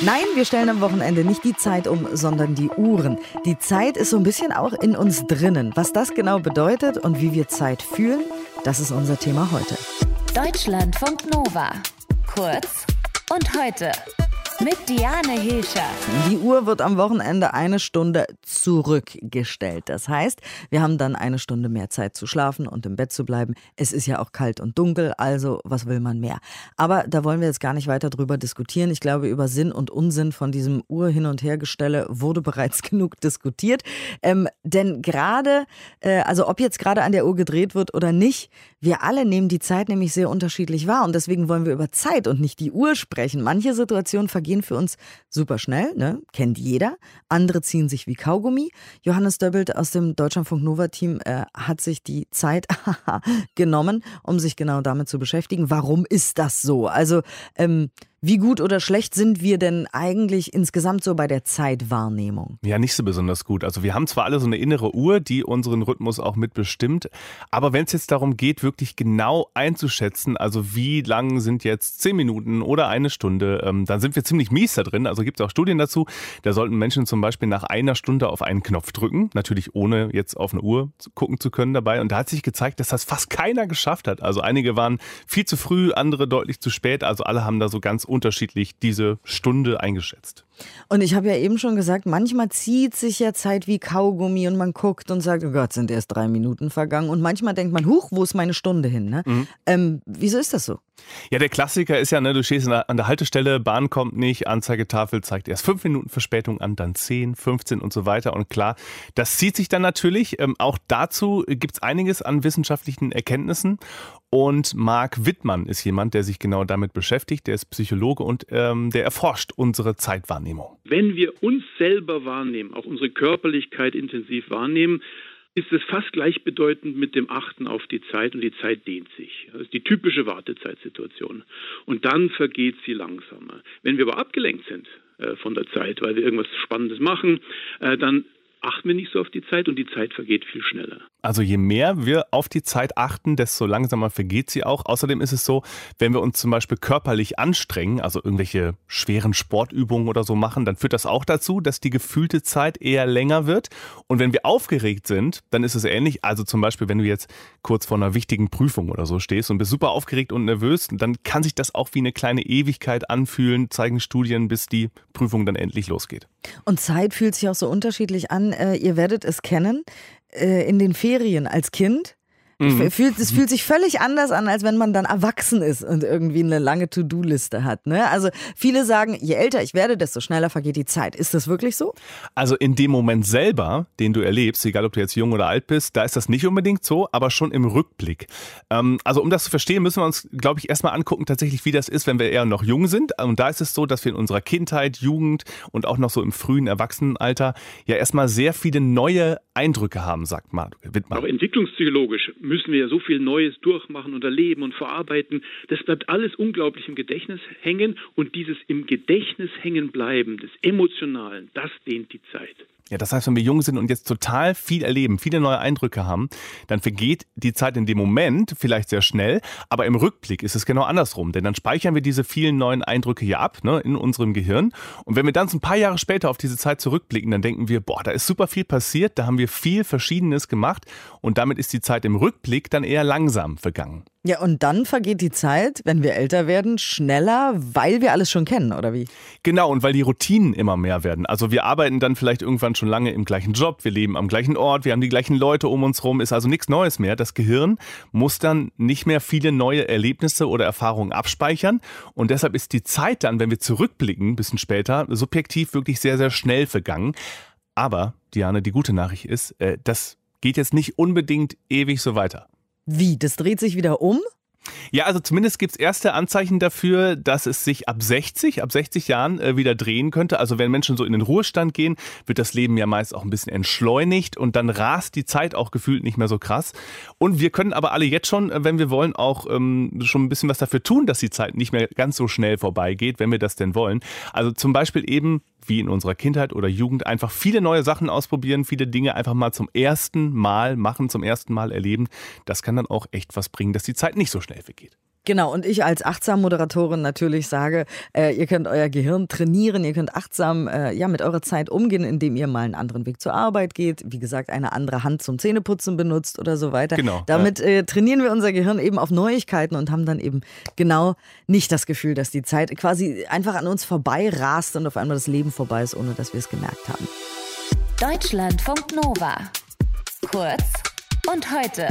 Nein, wir stellen am Wochenende nicht die Zeit um, sondern die Uhren. Die Zeit ist so ein bisschen auch in uns drinnen. Was das genau bedeutet und wie wir Zeit fühlen, das ist unser Thema heute. Deutschlandfunk Nova. Kurz und heute. Mit Diane Hilscher. Die Uhr wird am Wochenende eine Stunde zurückgestellt. Das heißt, wir haben dann eine Stunde mehr Zeit zu schlafen und im Bett zu bleiben. Es ist ja auch kalt und dunkel, also was will man mehr? Aber da wollen wir jetzt gar nicht weiter drüber diskutieren. Ich glaube, über Sinn und Unsinn von diesem Uhr hin und hergestelle wurde bereits genug diskutiert. Ähm, denn gerade, äh, also ob jetzt gerade an der Uhr gedreht wird oder nicht, wir alle nehmen die Zeit nämlich sehr unterschiedlich wahr und deswegen wollen wir über Zeit und nicht die Uhr sprechen. Manche Situationen vergehen vergehen für uns super schnell, ne? kennt jeder. Andere ziehen sich wie Kaugummi. Johannes Döbbelt aus dem Deutschlandfunk Nova Team äh, hat sich die Zeit genommen, um sich genau damit zu beschäftigen. Warum ist das so? Also ähm, wie gut oder schlecht sind wir denn eigentlich insgesamt so bei der Zeitwahrnehmung? Ja, nicht so besonders gut. Also wir haben zwar alle so eine innere Uhr, die unseren Rhythmus auch mitbestimmt, aber wenn es jetzt darum geht, wirklich genau einzuschätzen, also wie lang sind jetzt zehn Minuten oder eine Stunde, ähm, dann sind wir ziemlich mies da drin. Also gibt es auch Studien dazu. Da sollten Menschen zum Beispiel nach einer Stunde auf einen Knopf drücken, natürlich ohne jetzt auf eine Uhr gucken zu können dabei. Und da hat sich gezeigt, dass das fast keiner geschafft hat. Also einige waren viel zu früh, andere deutlich zu spät. Also alle haben da so ganz unterschiedlich diese Stunde eingeschätzt. Und ich habe ja eben schon gesagt, manchmal zieht sich ja Zeit wie Kaugummi und man guckt und sagt, oh Gott, sind erst drei Minuten vergangen. Und manchmal denkt man, huch, wo ist meine Stunde hin? Ne? Mhm. Ähm, wieso ist das so? Ja, der Klassiker ist ja, ne, du stehst an der Haltestelle, Bahn kommt nicht, Anzeigetafel zeigt erst fünf Minuten Verspätung an, dann zehn, 15 und so weiter. Und klar, das zieht sich dann natürlich. Ähm, auch dazu gibt es einiges an wissenschaftlichen Erkenntnissen. Und Marc Wittmann ist jemand, der sich genau damit beschäftigt. Der ist Psychologe und ähm, der erforscht unsere Zeitwahrnehmung. Wenn wir uns selber wahrnehmen, auch unsere Körperlichkeit intensiv wahrnehmen, ist es fast gleichbedeutend mit dem Achten auf die Zeit und die Zeit dehnt sich. Das ist die typische Wartezeitsituation. Und dann vergeht sie langsamer. Wenn wir aber abgelenkt sind äh, von der Zeit, weil wir irgendwas Spannendes machen, äh, dann achten wir nicht so auf die Zeit und die Zeit vergeht viel schneller. Also je mehr wir auf die Zeit achten, desto langsamer vergeht sie auch. Außerdem ist es so, wenn wir uns zum Beispiel körperlich anstrengen, also irgendwelche schweren Sportübungen oder so machen, dann führt das auch dazu, dass die gefühlte Zeit eher länger wird. Und wenn wir aufgeregt sind, dann ist es ähnlich. Also zum Beispiel, wenn du jetzt kurz vor einer wichtigen Prüfung oder so stehst und bist super aufgeregt und nervös, dann kann sich das auch wie eine kleine Ewigkeit anfühlen, zeigen Studien, bis die Prüfung dann endlich losgeht. Und Zeit fühlt sich auch so unterschiedlich an. Äh, ihr werdet es kennen. Äh, in den Ferien als Kind Mhm. Fühlt, es fühlt sich völlig anders an, als wenn man dann erwachsen ist und irgendwie eine lange To-Do-Liste hat. Ne? Also viele sagen, je älter ich werde, desto schneller vergeht die Zeit. Ist das wirklich so? Also in dem Moment selber, den du erlebst, egal ob du jetzt jung oder alt bist, da ist das nicht unbedingt so, aber schon im Rückblick. Ähm, also um das zu verstehen, müssen wir uns, glaube ich, erstmal angucken, tatsächlich, wie das ist, wenn wir eher noch jung sind. Und da ist es so, dass wir in unserer Kindheit, Jugend und auch noch so im frühen Erwachsenenalter ja erstmal sehr viele neue Eindrücke haben, sagt Wittmann. Auch entwicklungspsychologisch müssen wir ja so viel Neues durchmachen und erleben und verarbeiten. Das bleibt alles unglaublich im Gedächtnis hängen und dieses im Gedächtnis hängen bleiben des Emotionalen, das dehnt die Zeit. Ja, das heißt, wenn wir jung sind und jetzt total viel erleben, viele neue Eindrücke haben, dann vergeht die Zeit in dem Moment vielleicht sehr schnell, aber im Rückblick ist es genau andersrum, denn dann speichern wir diese vielen neuen Eindrücke hier ab ne, in unserem Gehirn und wenn wir dann so ein paar Jahre später auf diese Zeit zurückblicken, dann denken wir, boah, da ist super viel passiert, da haben wir viel Verschiedenes gemacht und damit ist die Zeit im Rückblick dann eher langsam vergangen. Ja, und dann vergeht die Zeit, wenn wir älter werden, schneller, weil wir alles schon kennen, oder wie? Genau, und weil die Routinen immer mehr werden. Also wir arbeiten dann vielleicht irgendwann schon lange im gleichen Job, wir leben am gleichen Ort, wir haben die gleichen Leute um uns rum, ist also nichts Neues mehr. Das Gehirn muss dann nicht mehr viele neue Erlebnisse oder Erfahrungen abspeichern. Und deshalb ist die Zeit dann, wenn wir zurückblicken, ein bisschen später, subjektiv wirklich sehr, sehr schnell vergangen. Aber, Diane, die gute Nachricht ist, äh, das geht jetzt nicht unbedingt ewig so weiter. Wie? Das dreht sich wieder um? Ja, also zumindest gibt es erste Anzeichen dafür, dass es sich ab 60, ab 60 Jahren äh, wieder drehen könnte. Also wenn Menschen so in den Ruhestand gehen, wird das Leben ja meist auch ein bisschen entschleunigt und dann rast die Zeit auch gefühlt nicht mehr so krass. Und wir können aber alle jetzt schon, äh, wenn wir wollen, auch ähm, schon ein bisschen was dafür tun, dass die Zeit nicht mehr ganz so schnell vorbeigeht, wenn wir das denn wollen. Also zum Beispiel eben wie in unserer Kindheit oder Jugend einfach viele neue Sachen ausprobieren, viele Dinge einfach mal zum ersten Mal machen, zum ersten Mal erleben. Das kann dann auch echt was bringen, dass die Zeit nicht so schnell vergeht. Genau, und ich als achtsam Moderatorin natürlich sage, äh, ihr könnt euer Gehirn trainieren, ihr könnt achtsam äh, ja, mit eurer Zeit umgehen, indem ihr mal einen anderen Weg zur Arbeit geht, wie gesagt, eine andere Hand zum Zähneputzen benutzt oder so weiter. Genau, Damit äh, trainieren wir unser Gehirn eben auf Neuigkeiten und haben dann eben genau nicht das Gefühl, dass die Zeit quasi einfach an uns vorbei rast und auf einmal das Leben vorbei ist, ohne dass wir es gemerkt haben. Deutschlandfunk Nova. Kurz und heute.